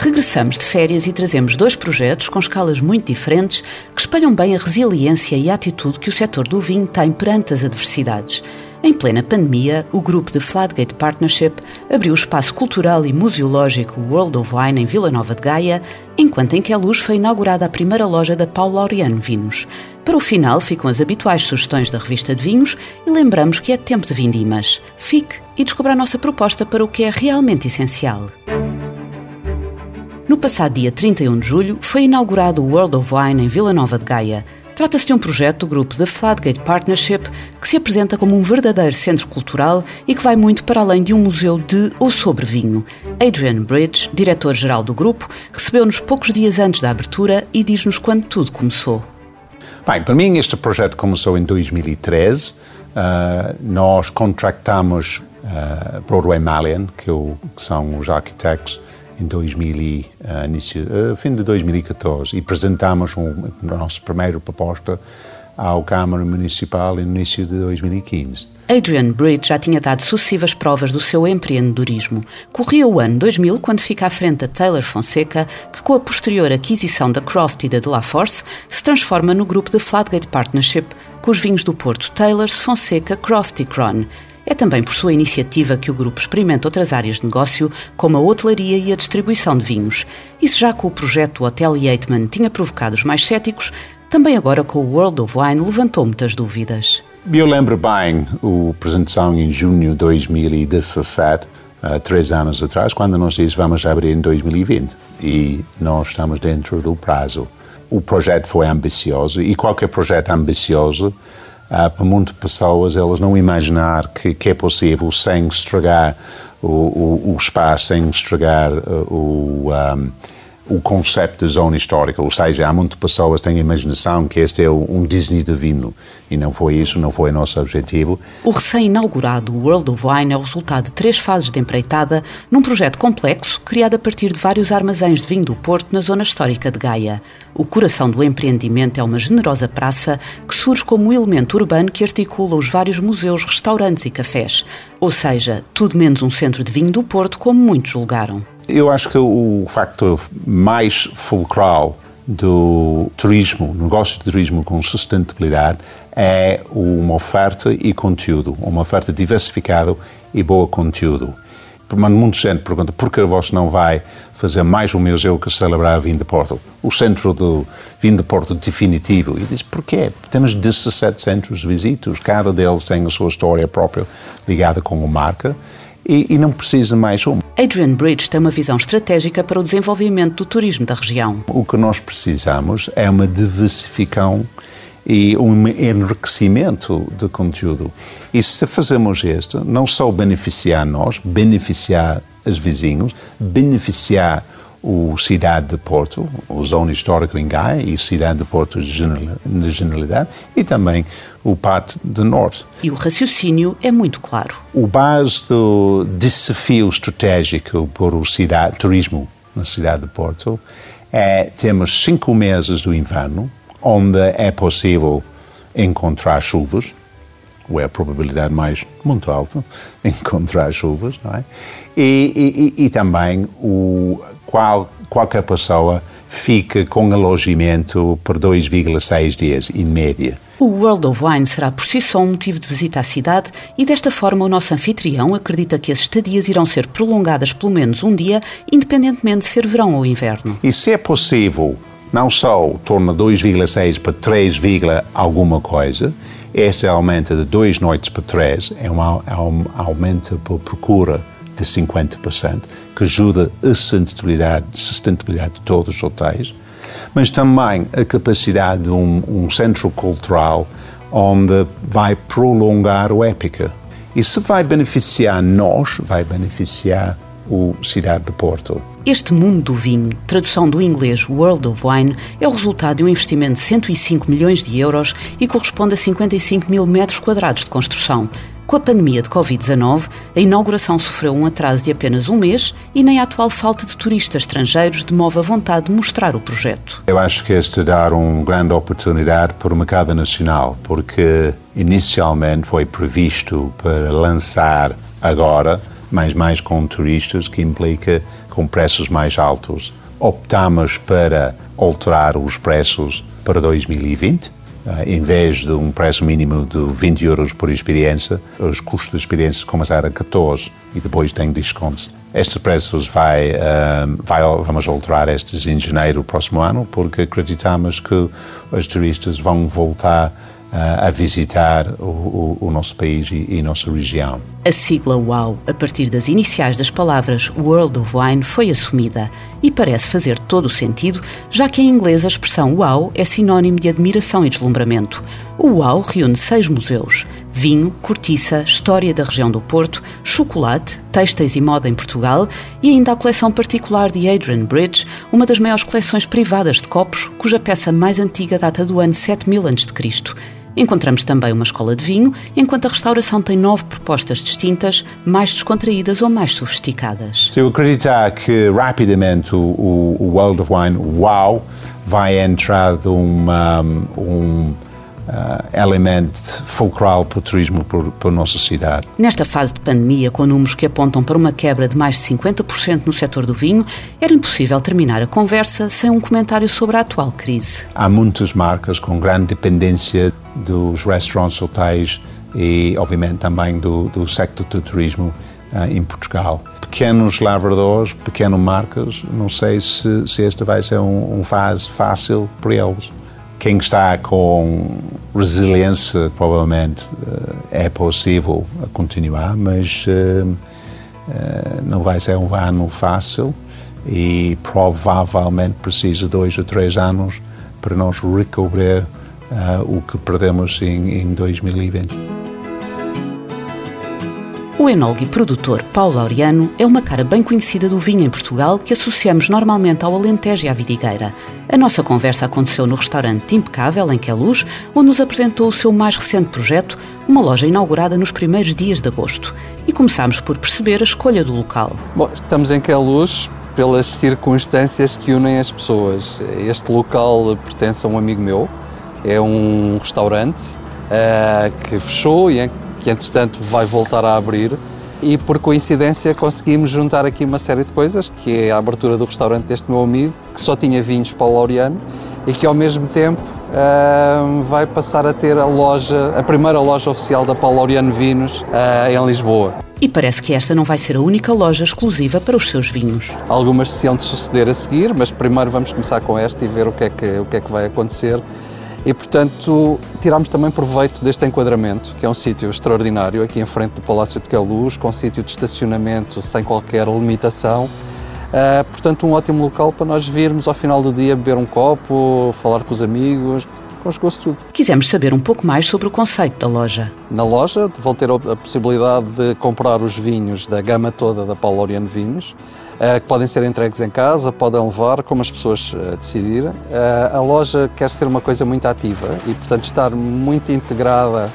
Regressamos de férias e trazemos dois projetos com escalas muito diferentes que espelham bem a resiliência e a atitude que o setor do vinho tem perante as adversidades. Em plena pandemia, o grupo de Fladgate Partnership abriu o espaço cultural e museológico World of Wine em Vila Nova de Gaia, enquanto em Queluz foi inaugurada a primeira loja da Paulo Laureano Vinhos. Para o final ficam as habituais sugestões da revista de vinhos e lembramos que é tempo de vindimas. Fique e descubra a nossa proposta para o que é realmente essencial. No passado dia 31 de julho, foi inaugurado o World of Wine em Vila Nova de Gaia. Trata-se de um projeto do grupo The Fladgate Partnership que se apresenta como um verdadeiro centro cultural e que vai muito para além de um museu de ou sobre vinho. Adrian Bridge, diretor-geral do grupo, recebeu-nos poucos dias antes da abertura e diz-nos quando tudo começou. Bem, para mim este projeto começou em 2013. Uh, nós contratamos uh, Broadway Malian, que, eu, que são os arquitetos em 2000, uh, início, uh, fim de 2014 e apresentámos um, a nossa primeira proposta ao Câmara Municipal no início de 2015. Adrian Bridge já tinha dado sucessivas provas do seu empreendedorismo. Corria o ano 2000 quando fica à frente da Taylor Fonseca, que com a posterior aquisição da Croft e da De La Force se transforma no grupo de Flatgate Partnership, com os vinhos do Porto Taylor, Fonseca, Croft e Cron. É também por sua iniciativa que o grupo experimenta outras áreas de negócio, como a hotelaria e a distribuição de vinhos. E se já com o projeto Hotel Yateman tinha provocado os mais céticos, também agora com o World of Wine levantou muitas dúvidas. Eu lembro bem a apresentação em junho de 2017, uh, três anos atrás, quando nós dissemos vamos abrir em 2020 e nós estamos dentro do prazo. O projeto foi ambicioso e qualquer projeto ambicioso uh, para muitas pessoas elas não imaginar que, que é possível sem estragar o, o, o espaço, sem estragar uh, o, um, o conceito de zona histórica, ou seja, há muitas pessoas que têm a imaginação que este é um Disney divino, e não foi isso, não foi o nosso objetivo. O recém-inaugurado World of Wine é o resultado de três fases de empreitada num projeto complexo criado a partir de vários armazéns de vinho do Porto na zona histórica de Gaia. O coração do empreendimento é uma generosa praça que surge como um elemento urbano que articula os vários museus, restaurantes e cafés. Ou seja, tudo menos um centro de vinho do Porto, como muitos julgaram. Eu acho que o facto mais fulcral do turismo, negócio de turismo com sustentabilidade, é uma oferta e conteúdo, uma oferta diversificada e boa conteúdo. Mas muita gente pergunta por que você não vai fazer mais um museu que celebrar vinho de Porto? O centro do vinho de Porto definitivo. E diz, porquê? Temos 17 centros de visitas, cada deles tem a sua história própria ligada com a marca e, e não precisa mais um. Adrian Bridge tem uma visão estratégica para o desenvolvimento do turismo da região. O que nós precisamos é uma diversificação e um enriquecimento de conteúdo. E se fazemos isto, não só beneficiar nós, beneficiar os vizinhos, beneficiar o cidade de Porto, o zona histórica em Gaia e cidade de Porto de generalidade e também o parte do norte. E o raciocínio é muito claro. O base do desafio estratégico para o cidade, turismo na cidade de Porto é temos cinco meses do inverno onde é possível encontrar chuvas, ou é a probabilidade mais muito alta encontrar chuvas, não é? E, e, e também o, qual, qualquer pessoa fica com alojamento por 2,6 dias, em média. O World of Wine será por si só um motivo de visita à cidade e desta forma o nosso anfitrião acredita que as estadias irão ser prolongadas pelo menos um dia, independentemente de ser verão ou inverno. E se é possível, não só torna 2,6 para 3, alguma coisa, este aumento de duas noites para três é um, é um aumento por procura de 50%, que ajuda a sustentabilidade, sustentabilidade de todos os hotéis, mas também a capacidade de um, um centro cultural onde vai prolongar o épica. Se vai beneficiar nós, vai beneficiar o Cidade de Porto. Este mundo do vinho, tradução do inglês World of Wine, é o resultado de um investimento de 105 milhões de euros e corresponde a 55 mil metros quadrados de construção. Com a pandemia de Covid-19, a inauguração sofreu um atraso de apenas um mês e nem a atual falta de turistas estrangeiros demove a vontade de mostrar o projeto. Eu acho que este dar uma grande oportunidade para o mercado nacional, porque inicialmente foi previsto para lançar agora, mas mais com turistas, que implica com preços mais altos. Optamos para alterar os preços para 2020 Uh, em vez de um preço mínimo de 20 euros por experiência, os custos de experiência começaram a 14 e depois tem descontos. Estes preços vai, uh, vai, vamos alterar estes em janeiro do próximo ano, porque acreditamos que os turistas vão voltar a visitar o, o, o, nosso país e, e nossa região. A sigla WOW, a partir das iniciais das palavras World of Wine, foi assumida e parece fazer todo o sentido, já que em inglês a expressão WOW é sinónimo de admiração e deslumbramento. O WOW reúne seis museus: vinho, cortiça, história da região do Porto, chocolate, têxteis e moda em Portugal e ainda a coleção particular de Adrian Bridge, uma das maiores coleções privadas de copos, cuja peça mais antiga data do ano 7000 a.C. Encontramos também uma escola de vinho, enquanto a restauração tem nove propostas distintas, mais descontraídas ou mais sofisticadas. Se eu acreditar que rapidamente o, o World of Wine, wow, vai entrar de uma, um uh, elemento fulcral para o turismo para a nossa cidade. Nesta fase de pandemia, com números que apontam para uma quebra de mais de 50% no setor do vinho, era impossível terminar a conversa sem um comentário sobre a atual crise. Há muitas marcas com grande dependência dos restaurantes, hotéis e, obviamente, também do, do sector do turismo uh, em Portugal. Pequenos lavradores, pequenas marcas, não sei se, se esta vai ser um, um fase fácil para eles. Quem está com resiliência, provavelmente eh, é possível continuar, mas eh, eh, não vai ser um ano fácil e provavelmente precisa dois ou três anos para nós recobrar o que perdemos em, em 2020. O enólogo e produtor Paulo Laureano é uma cara bem conhecida do vinho em Portugal que associamos normalmente ao Alentejo e à Vidigueira. A nossa conversa aconteceu no restaurante Impecável, em Queluz, onde nos apresentou o seu mais recente projeto, uma loja inaugurada nos primeiros dias de agosto. E começámos por perceber a escolha do local. Bom, estamos em Queluz pelas circunstâncias que unem as pessoas. Este local pertence a um amigo meu, é um restaurante uh, que fechou e em que entretanto vai voltar a abrir e por coincidência conseguimos juntar aqui uma série de coisas, que é a abertura do restaurante deste meu amigo, que só tinha vinhos para o Laureano e que ao mesmo tempo uh, vai passar a ter a loja, a primeira loja oficial da Paulo Laureano Vinos uh, em Lisboa. E parece que esta não vai ser a única loja exclusiva para os seus vinhos. Algumas se hão de suceder a seguir, mas primeiro vamos começar com esta e ver o que é que, o que, é que vai acontecer e, portanto, tiramos também proveito deste enquadramento, que é um sítio extraordinário, aqui em frente do Palácio de Queluz, com sítio de estacionamento sem qualquer limitação. Uh, portanto, um ótimo local para nós virmos ao final do dia beber um copo, falar com os amigos, conjugou-se tudo. Quisemos saber um pouco mais sobre o conceito da loja. Na loja vão ter a possibilidade de comprar os vinhos da gama toda da Paulo Oriano Vinhos, que podem ser entregues em casa, podem levar, como as pessoas eh, decidirem. Eh, a loja quer ser uma coisa muito ativa e, portanto, estar muito integrada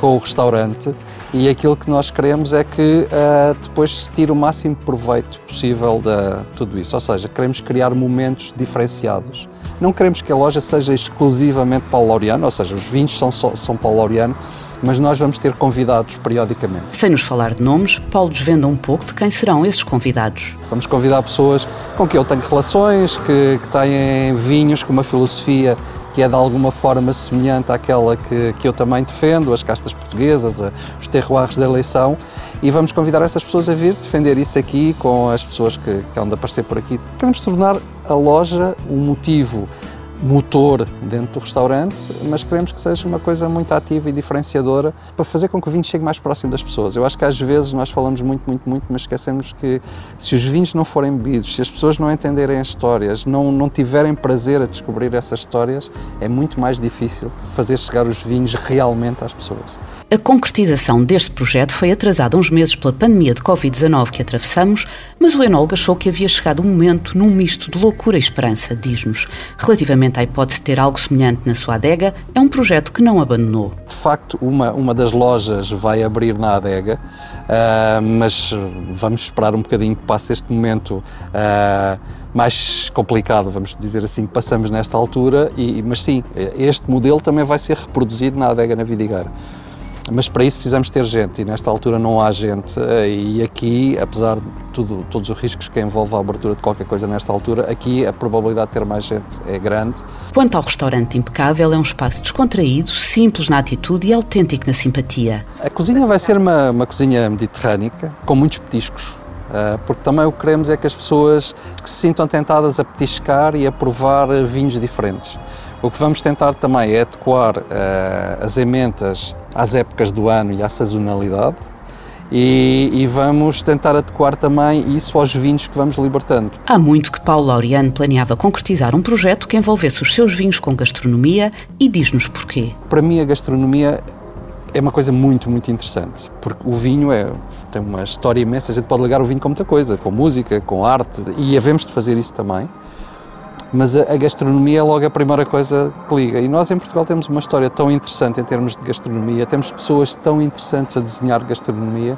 com o restaurante e aquilo que nós queremos é que uh, depois se tire o máximo proveito possível de tudo isso. Ou seja, queremos criar momentos diferenciados. Não queremos que a loja seja exclusivamente Paulo Laureano, ou seja, os vinhos são, são Paulo Laureano, mas nós vamos ter convidados periodicamente. Sem nos falar de nomes, Paulo desvenda um pouco de quem serão esses convidados. Vamos convidar pessoas com quem eu tenho relações, que, que têm vinhos com uma filosofia que é de alguma forma semelhante àquela que, que eu também defendo, as castas portuguesas, os terroirs da eleição, e vamos convidar essas pessoas a vir defender isso aqui com as pessoas que, que hão de aparecer por aqui. Queremos tornar a loja um motivo motor dentro do restaurante, mas queremos que seja uma coisa muito ativa e diferenciadora para fazer com que o vinho chegue mais próximo das pessoas. Eu acho que às vezes nós falamos muito, muito, muito, mas esquecemos que se os vinhos não forem bebidos, se as pessoas não entenderem as histórias, não, não tiverem prazer a descobrir essas histórias, é muito mais difícil fazer chegar os vinhos realmente às pessoas. A concretização deste projeto foi atrasada uns meses pela pandemia de Covid-19 que atravessamos, mas o enólogo achou que havia chegado o um momento num misto de loucura e esperança, diz-nos. Relativamente à hipótese de ter algo semelhante na sua adega, é um projeto que não abandonou. De facto, uma, uma das lojas vai abrir na adega, uh, mas vamos esperar um bocadinho que passe este momento. Uh, mais complicado, vamos dizer assim, que passamos nesta altura, e, mas sim, este modelo também vai ser reproduzido na adega na Vidigar. Mas para isso precisamos ter gente e nesta altura não há gente. Eh, e aqui, apesar de tudo, todos os riscos que envolve a abertura de qualquer coisa nesta altura, aqui a probabilidade de ter mais gente é grande. Quanto ao restaurante impecável, é um espaço descontraído, simples na atitude e autêntico na simpatia. A cozinha vai ser uma, uma cozinha mediterrânica, com muitos petiscos. Eh, porque também o que queremos é que as pessoas que se sintam tentadas a petiscar e a provar vinhos diferentes. O que vamos tentar também é adequar uh, as emendas às épocas do ano e à sazonalidade e, e, vamos tentar adequar também isso aos vinhos que vamos libertando. Há muito que Paulo Laureano planeava concretizar um projeto que envolvesse os seus vinhos com gastronomia e diz-nos porquê. Para mim a gastronomia é uma coisa muito, muito interessante, porque o vinho é, tem uma história imensa, a gente pode ligar o vinho com muita coisa, com música, com arte, e havemos de fazer isso também mas a, gastronomia é logo a primeira coisa que liga. E nós em Portugal temos uma história tão interessante em termos de gastronomia, temos pessoas tão interessantes a desenhar gastronomia,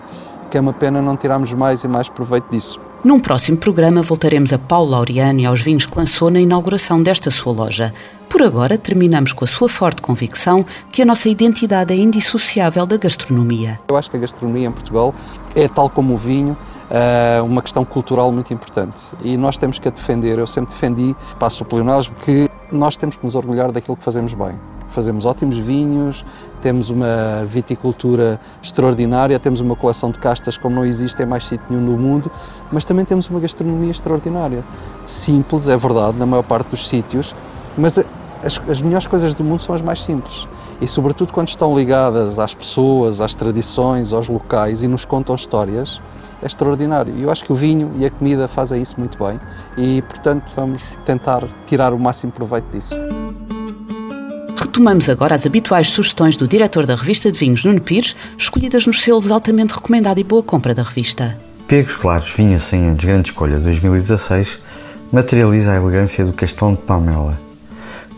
que é uma pena não tirarmos mais e mais proveito disso. Num próximo programa voltaremos a Paulo Laureano e aos vinhos que lançou na inauguração desta sua loja. Por agora, terminamos com a sua forte convicção que a nossa identidade é indissociável da gastronomia. Eu acho que a gastronomia em Portugal é tal como o vinho, uh, uma questão cultural muito importante e nós temos que a defender. Eu sempre defendi, passo o pleonasmo, que nós temos que nos orgulhar daquilo que fazemos bem. Fazemos ótimos vinhos, temos uma viticultura extraordinária, temos uma coleção de castas como não existe em mais sítio nenhum no mundo, mas também temos uma gastronomia extraordinária. Simples, é verdade, na maior parte dos sítios, mas as, as melhores coisas do mundo são as mais simples e, sobretudo, quando estão ligadas às pessoas, às tradições, aos locais e nos contam histórias, é extraordinário. E eu acho que o vinho e a comida fazem isso muito bem e, portanto, vamos tentar tirar o máximo proveito disso. Retomamos agora as habituais sugestões do diretor da revista de vinhos, Nuno Pires, escolhidas nos selos altamente recomendado e boa compra da revista. Pegos Claros Vinha 100 anos Grande Escolha 2016 materializa a elegância do Castelo de Palmela.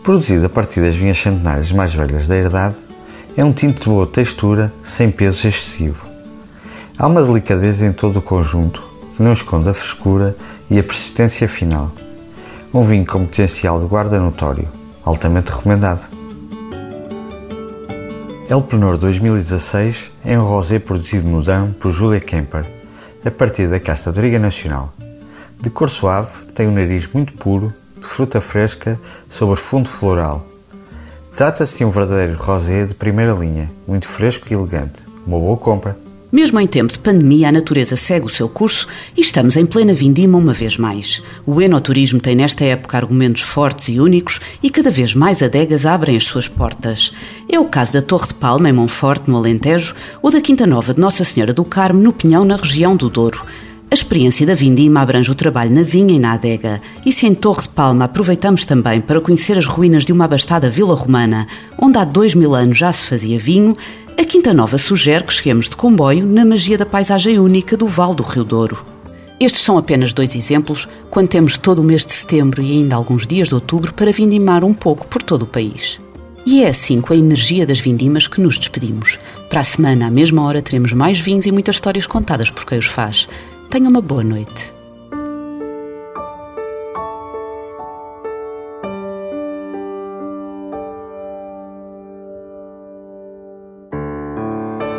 Produzido a partir das vinhas centenárias mais velhas da herdade, é um tinto de boa textura, sem peso excessivo. Há uma delicadeza em todo o conjunto que não esconde a frescura e a persistência final. Um vinho com potencial de guarda notório, altamente recomendado. El Penor 2016 é um rosé produzido no Dão por Julia Kemper, a partir da casta de Riga Nacional. De cor suave, tem um nariz muito puro, de fruta fresca sobre fundo floral. Trata-se de um verdadeiro rosé de primeira linha, muito fresco e elegante. Uma boa compra! Mesmo em tempo de pandemia, a natureza segue o seu curso e estamos em plena vindima uma vez mais. O enoturismo tem nesta época argumentos fortes e únicos e cada vez mais adegas abrem as suas portas. É o caso da Torre de Palma, em Monforte, no Alentejo, ou da Quinta Nova de Nossa Senhora do Carmo, no Pinhão, na região do Douro. A experiência da Vindima abrange o trabalho na vinha e na adega, e se em Torre de Palma aproveitamos também para conhecer as ruínas de uma abastada vila romana, onde há dois mil anos já se fazia vinho, a Quinta Nova sugere que cheguemos de comboio na magia da paisagem única do Val do Rio Douro. Estes são apenas dois exemplos, quando temos todo o mês de setembro e ainda alguns dias de outubro para vindimar um pouco por todo o país. E é assim, com a energia das vindimas, que nos despedimos. Para a semana, à mesma hora, teremos mais vinhos e muitas histórias contadas por quem os faz. Tenha uma boa noite.